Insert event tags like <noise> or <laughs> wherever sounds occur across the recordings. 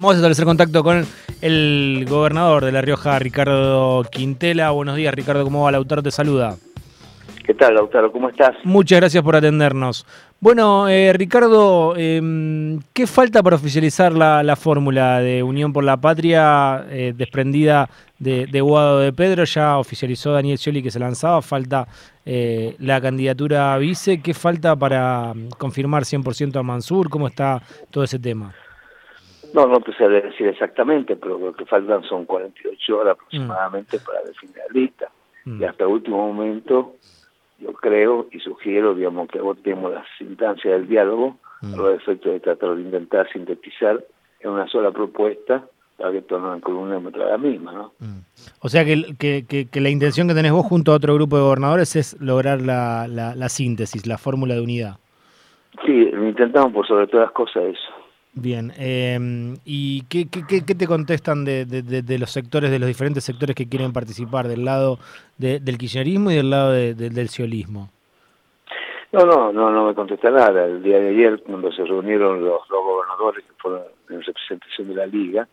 Vamos a establecer contacto con el gobernador de La Rioja, Ricardo Quintela. Buenos días, Ricardo. ¿Cómo va? Lautaro te saluda. ¿Qué tal, Lautaro? ¿Cómo estás? Muchas gracias por atendernos. Bueno, eh, Ricardo, eh, ¿qué falta para oficializar la, fórmula de Unión por la Patria eh, desprendida de, de, Guado de Pedro? Ya oficializó Daniel Scioli que se lanzaba, falta eh, la candidatura a vice. ¿Qué falta para confirmar 100% a Mansur? ¿Cómo está todo ese tema? No, no te sé decir exactamente, pero lo que faltan son 48 horas aproximadamente mm. para definir la lista. Mm. Y hasta el último momento, yo creo y sugiero, digamos, que votemos las instancias del diálogo mm. a los efectos de tratar de intentar sintetizar en una sola propuesta para que todo en columna la misma, ¿no? O sea que, que, que, la intención que tenés vos junto a otro grupo de gobernadores es lograr la, la, la síntesis, la fórmula de unidad. Sí, intentamos por sobre todas las cosas eso. Bien, eh, ¿y qué, qué, te contestan de, de, los sectores, de los diferentes sectores que quieren participar, del lado del kirchnerismo y del lado del ciolismo? No, no, no, no me contesta nada. El día de ayer, cuando se reunieron los dos gobernadores que fueron en representación de la Liga,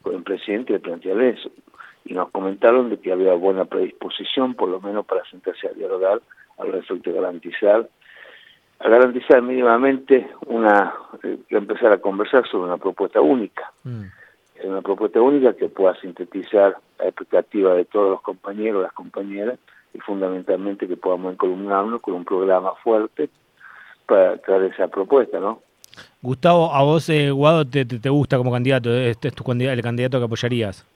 con el presidente le plantearon eso. Y nos comentaron de que había buena predisposición, por lo menos para sentarse a dialogar, a los efectos de garantizar a garantizar mínimamente una eh, empezar a conversar sobre una propuesta única. Mm. una propuesta única que pueda sintetizar la expectativa de todos los compañeros las compañeras y fundamentalmente que podamos encolumnarnos con un programa fuerte para traer esa propuesta no Gustavo a vos eh, Guado te, te, gusta como candidato este es tu candidato el candidato que apoyarías.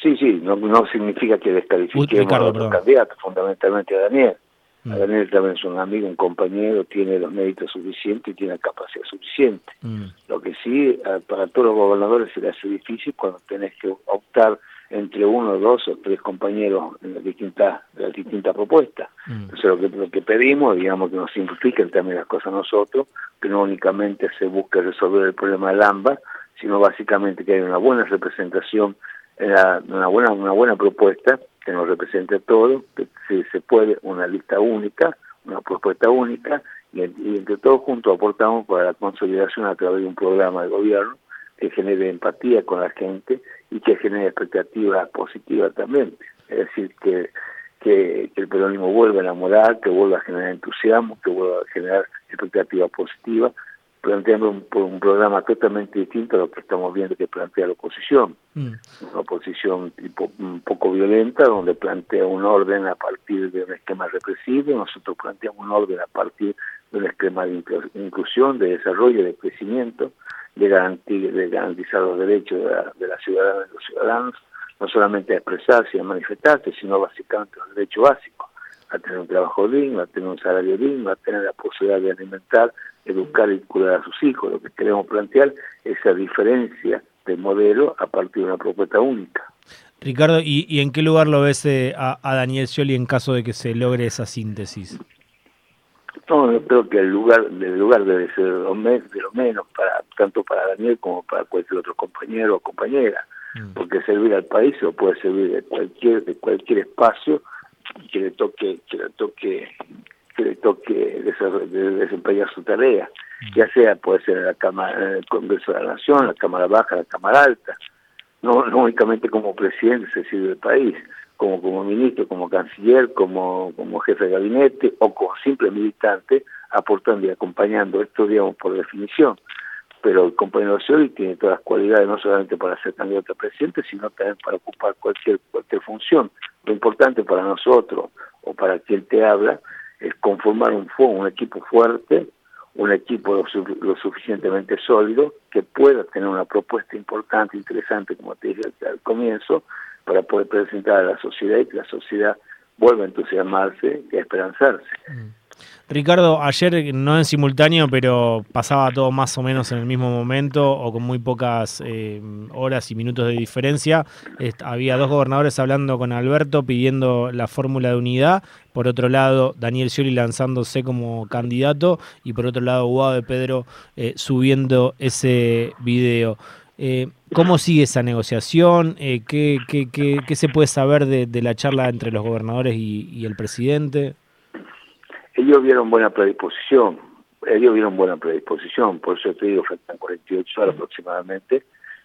Sí sí no, no significa que descalifiquemos a otro candidato fundamentalmente a Daniel Mm. Daniel también es un amigo, un compañero, tiene los méritos suficientes y tiene la capacidad suficiente. Mm. Lo que sí, para todos los gobernadores se le hace difícil cuando tenés que optar entre uno, dos o tres compañeros en las distintas, las distintas propuestas. Mm. Entonces lo que, lo que pedimos, digamos, que nos simplifiquen también las cosas nosotros, que no únicamente se busque resolver el problema del AMBA, sino básicamente que haya una buena representación, una buena, una buena propuesta que nos represente todo, que si se puede una lista única, una propuesta única, y, entre todos juntos aportamos para la consolidación a través de un programa de gobierno que genere empatía con la gente y que genere expectativas positivas también. Es decir, que, que, que el peronismo vuelva a enamorar, que vuelva a generar entusiasmo, que vuelva a generar expectativas positivas planteando un, un, programa totalmente distinto a lo que estamos viendo que plantea la oposición. Mm. Una oposición tipo un poco violenta, donde plantea un orden a partir de un esquema represivo, nosotros planteamos un orden a partir de un esquema de inclusión, de desarrollo, de crecimiento, de, de garantizar los derechos de la, de la ciudadana y los ciudadanos, no solamente a expresarse y a manifestarse, sino básicamente los derechos básicos a tener un trabajo digno, a tener un salario digno, a tener la posibilidad de alimentar, educar y cuidar a sus hijos. Lo que queremos plantear es esa diferencia de modelo a partir de una propuesta única. Ricardo, ¿y, en qué lugar lo ves eh, a, Daniel Scioli en caso de que se logre esa síntesis? No, yo creo que el lugar, el lugar debe ser de lo, menos, para tanto para Daniel como para cualquier otro compañero o compañera, mm. porque servir al país o puede servir de cualquier, de cualquier espacio que le toque que le toque que le toque desempeñar su tarea mm. ya sea puede ser en la cámara el Congreso de la Nación la cámara baja la cámara alta no, no únicamente como presidente se sirve del país como como ministro como canciller como como jefe de gabinete o como simple militante aportando y acompañando esto digamos por definición pero el compañero Scioli tiene todas las cualidades no solamente para ser candidato a presidente, sino también para ocupar cualquier, cualquier función. Lo importante para nosotros, o para quien te habla, es conformar un, un equipo fuerte, un equipo lo, suficientemente sólido, que pueda tener una propuesta importante, interesante, como te dije al, comienzo, para poder presentar a la sociedad y que la sociedad vuelva a entusiasmarse y a esperanzarse. Mm. Ricardo, ayer no en simultáneo, pero pasaba todo más o menos en el mismo momento o con muy pocas eh, horas y minutos de diferencia. había dos gobernadores hablando con Alberto pidiendo la fórmula de unidad. Por otro lado, Daniel Scioli lanzándose como candidato y por otro lado, Guado de Pedro eh, subiendo ese video. Eh, ¿Cómo sigue esa negociación? ¿qué, se puede saber de, la charla entre los gobernadores y el presidente? Ellos vieron buena predisposición, ellos vieron buena predisposición, por eso te digo, faltan 48 horas aproximadamente,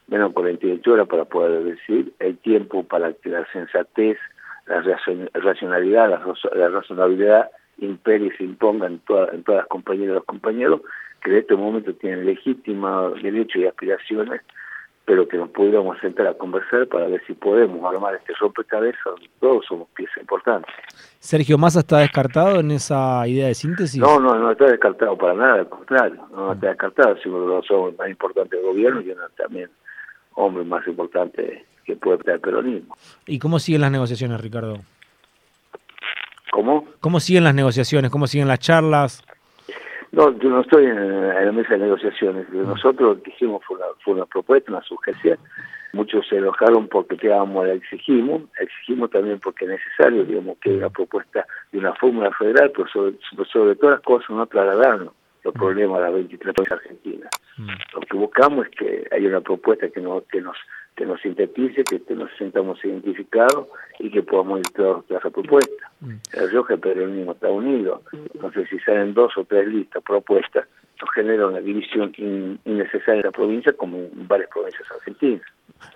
menos 48 horas para poder decir, el tiempo para que la sensatez, la racionalidad, la, razonabilidad impere y se imponga en, todas las compañeras y los compañeros, que en este momento tienen legítimos derechos y aspiraciones pero que nos pudiéramos sentar a conversar para ver si podemos armar este rompecabezas donde todos somos piezas importantes. Sergio Massa está descartado en esa idea de síntesis. No, no, no está descartado para nada, al contrario, no está descartado, sino que somos más importantes del gobierno y uno también hombre más importante que puede estar el peronismo. ¿Y cómo siguen las negociaciones, Ricardo? ¿Cómo? ¿Cómo siguen las negociaciones? ¿Cómo siguen las charlas? No, yo no estoy en, la mesa de negociaciones. Mm. Nosotros hicimos fue una, fue una propuesta, una sugerencia. Muchos se enojaron porque quedábamos, la exigimos. Exigimos también porque es necesario, digamos, que una propuesta de una fórmula federal, pero sobre, sobre todas las cosas no trasladarnos los mm. problemas a las 23 provincias argentinas. Mm. Lo que buscamos es que haya una propuesta que, no, que nos que nos sintetice, que, nos sintamos identificados y que podamos ir todos a esa propuesta. Mm. El Rioja el peronismo está unido, entonces si salen dos o tres listas propuestas, nos genera una división innecesaria en la provincia como en varias provincias argentinas.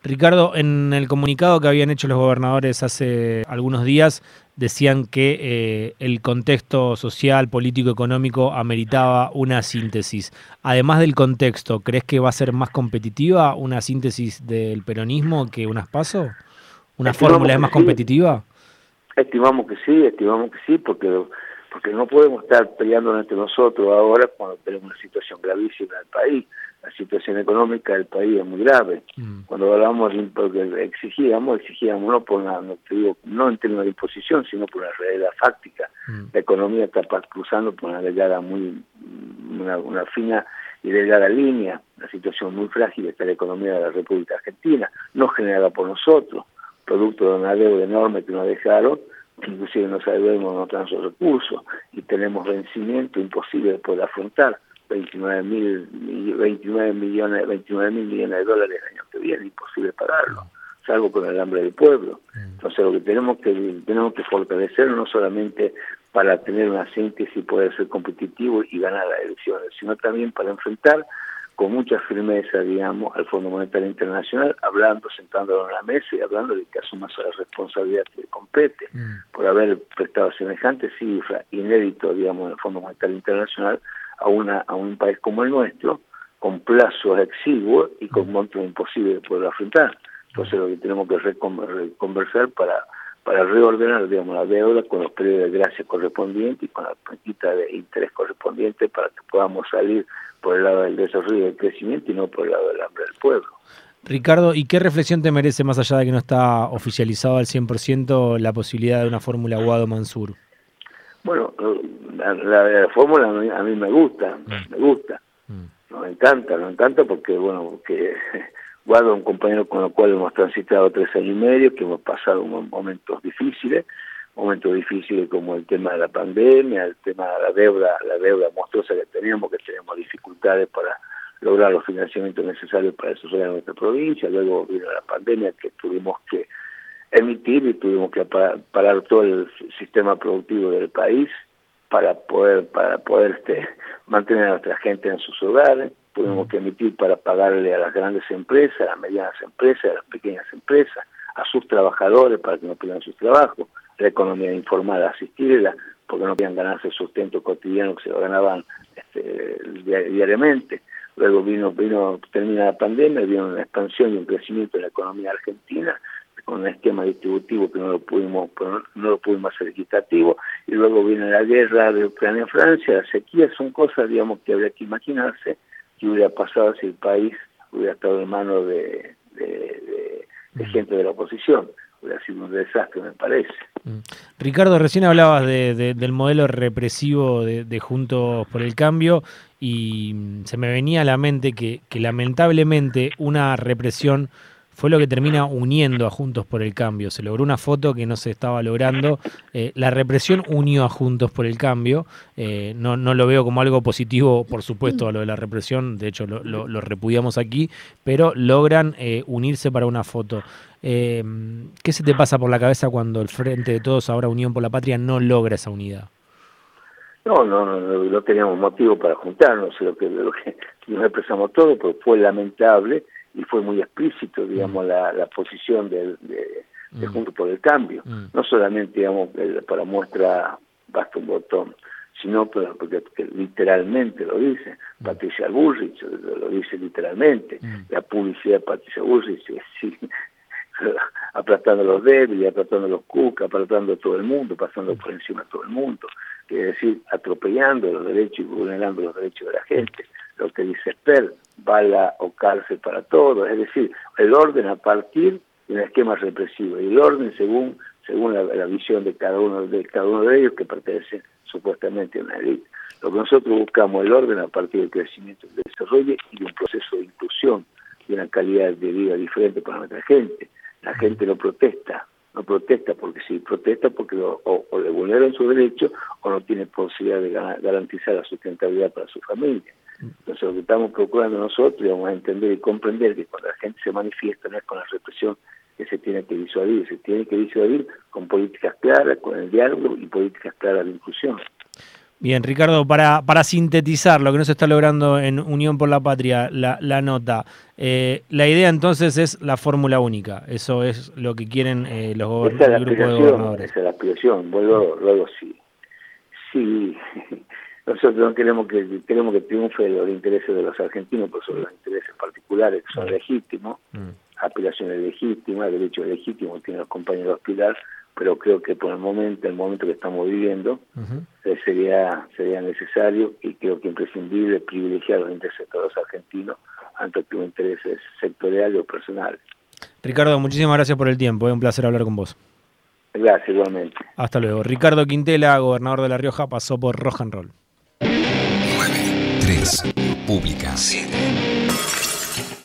Ricardo, en el comunicado que habían hecho los gobernadores hace algunos días, decían que eh, el contexto social, político, económico ameritaba una síntesis. Además del contexto, ¿crees que va a ser más competitiva una síntesis del peronismo que unas paso? ¿Una fórmula es más competitiva? Estimamos que sí, estimamos que sí, porque porque no podemos estar peleando entre nosotros ahora cuando tenemos una situación gravísima en el país. La situación económica del país es muy grave. Mm. Cuando hablamos de porque exigíamos, exigíamos no por una, no, digo, no en términos de imposición, sino por una realidad fáctica. Mm. La economía está cruzando por una delgada muy, una, una fina y delgada línea, una situación muy frágil está la economía de la República Argentina, no generada por nosotros, producto de una deuda enorme que nos dejaron inclusive no sabemos no nuestros recursos y tenemos vencimiento imposible de poder afrontar. 29 mil 29 millones 29 mil millones de dólares el año que viene imposible pagarlo salvo con el hambre del pueblo. Entonces lo que tenemos que tenemos que fortalecer no solamente para tener una síntesis y poder ser competitivo y ganar las elecciones sino también para enfrentar con mucha firmeza, digamos, al Fondo Monetario Internacional, hablando, sentándolo en la mesa y hablando de que asuma la responsabilidad que le compete mm. por haber prestado semejante cifra inédito, digamos, en el Fondo Monetario Internacional a, una, a un país como el nuestro, con plazos exiguos y con mm. montos imposibles de poder afrontar. Entonces lo que tenemos que conversar para para reordenar digamos la deuda con los periodos de gracia correspondientes y con la quita de interés correspondiente para que podamos salir por el lado del desarrollo y del crecimiento y no por el lado del hambre del pueblo. Ricardo, ¿y qué reflexión te merece, más allá de que no está oficializado al 100%, la posibilidad de una fórmula Guado-Mansur? Bueno, la, fórmula a mí, me gusta, mm. me gusta. Mm. me encanta, me encanta porque, bueno, porque <laughs> Guado un compañero con el cual hemos transitado tres años y medio, que hemos pasado momentos difíciles, momentos difíciles como el tema de la pandemia, el tema de la deuda, la deuda monstruosa que teníamos, que tenemos dificultades para lograr los financiamientos necesarios para desarrollar nuestra provincia, luego vino la pandemia que tuvimos que emitir y tuvimos que parar, todo el sistema productivo del país para poder para poder este, mantener a nuestra gente en sus hogares. Tuvimos que emitir para pagarle a las grandes empresas, a las medianas empresas, a las pequeñas empresas, a sus trabajadores para que no pierdan sus trabajos, la economía informal, asistirla, porque no podían ganarse el sustento cotidiano que se lo ganaban este, diariamente. Luego vino, vino, termina la pandemia, vino una expansión y un crecimiento en la economía argentina, con un esquema distributivo que no lo pudimos no lo pudimos hacer equitativo y luego vino la guerra de Ucrania Francia la sequía son cosas digamos que habría que imaginarse qué hubiera pasado si el país hubiera estado en manos de, gente de la oposición. Hubiera desastre, me parece. Mm. Ricardo, recién hablabas del modelo represivo de, Juntos por el Cambio y se me venía a la mente que lamentablemente una represión fue lo que termina uniendo a Juntos por el Cambio. Se logró una foto que no se estaba logrando. Eh, la represión unió a Juntos por el Cambio. Eh, no, no, lo veo como algo positivo, por supuesto, a lo de la represión. De hecho, lo, repudiamos aquí. Pero logran eh, unirse para una foto. ¿Qué se te pasa por la cabeza cuando el Frente de Todos, ahora Unión por la Patria, no logra esa unidad? No, no, no, no, teníamos motivo para juntarnos, lo que, lo que nos expresamos todo, pero fue lamentable y fue muy explícito, digamos, mm. la, la posición del, de, de mm. Junto por el Cambio. Mm. No solamente, digamos, para muestra basta un botón, sino pero porque, literalmente lo dice. Patricia Bullrich lo, dice literalmente. La publicidad de Patricia Bullrich <laughs> sí, <laughs> aplastando los débiles, aplastando los cucas, aplastando a todo el mundo, pasando por encima a todo el mundo, es decir, atropellando los derechos y vulnerando los derechos de la gente. Lo que dice Per, bala o cárcel para todos, es decir, el orden a partir de un esquema represivo y el orden según según la, visión de cada uno de cada uno de ellos que pertenece supuestamente a una élite. Lo que nosotros buscamos el orden a partir del crecimiento, del desarrollo y de un proceso de inclusión y una calidad de vida diferente para nuestra gente. La gente no protesta, no protesta porque si protesta porque o, le vulneran su derecho o no tiene posibilidad de garantizar la sustentabilidad para su familia. Entonces lo que estamos procurando nosotros vamos a entender y comprender que cuando la gente se manifiesta no es con la represión que se tiene que disuadir, se tiene que disuadir con políticas claras, con el diálogo y políticas claras de inclusión. Bien, Ricardo, para, para sintetizar lo que no se está logrando en Unión por la Patria, la, la nota, eh, la idea entonces es la fórmula única, eso es lo que quieren eh, los gobernadores, el grupo de gobernadores. Esa es la aspiración, luego, luego sí, sí, <laughs> nosotros no queremos que queremos que triunfe los intereses de los argentinos, pero sobre los intereses particulares que son legítimos, mm. aspiraciones legítimas, derechos legítimos tienen los compañeros Pilar, pero creo que por el momento, el momento que estamos viviendo, eh, sería sería necesario y creo que imprescindible privilegiar los intereses de los argentinos ante los intereses sectoriales o personales. Ricardo, muchísimas gracias por el tiempo, es un placer hablar con vos. Gracias, igualmente. Hasta luego. Ricardo Quintela, gobernador de La Rioja, pasó por Rock and Roll. 9, 3, Pública. 7.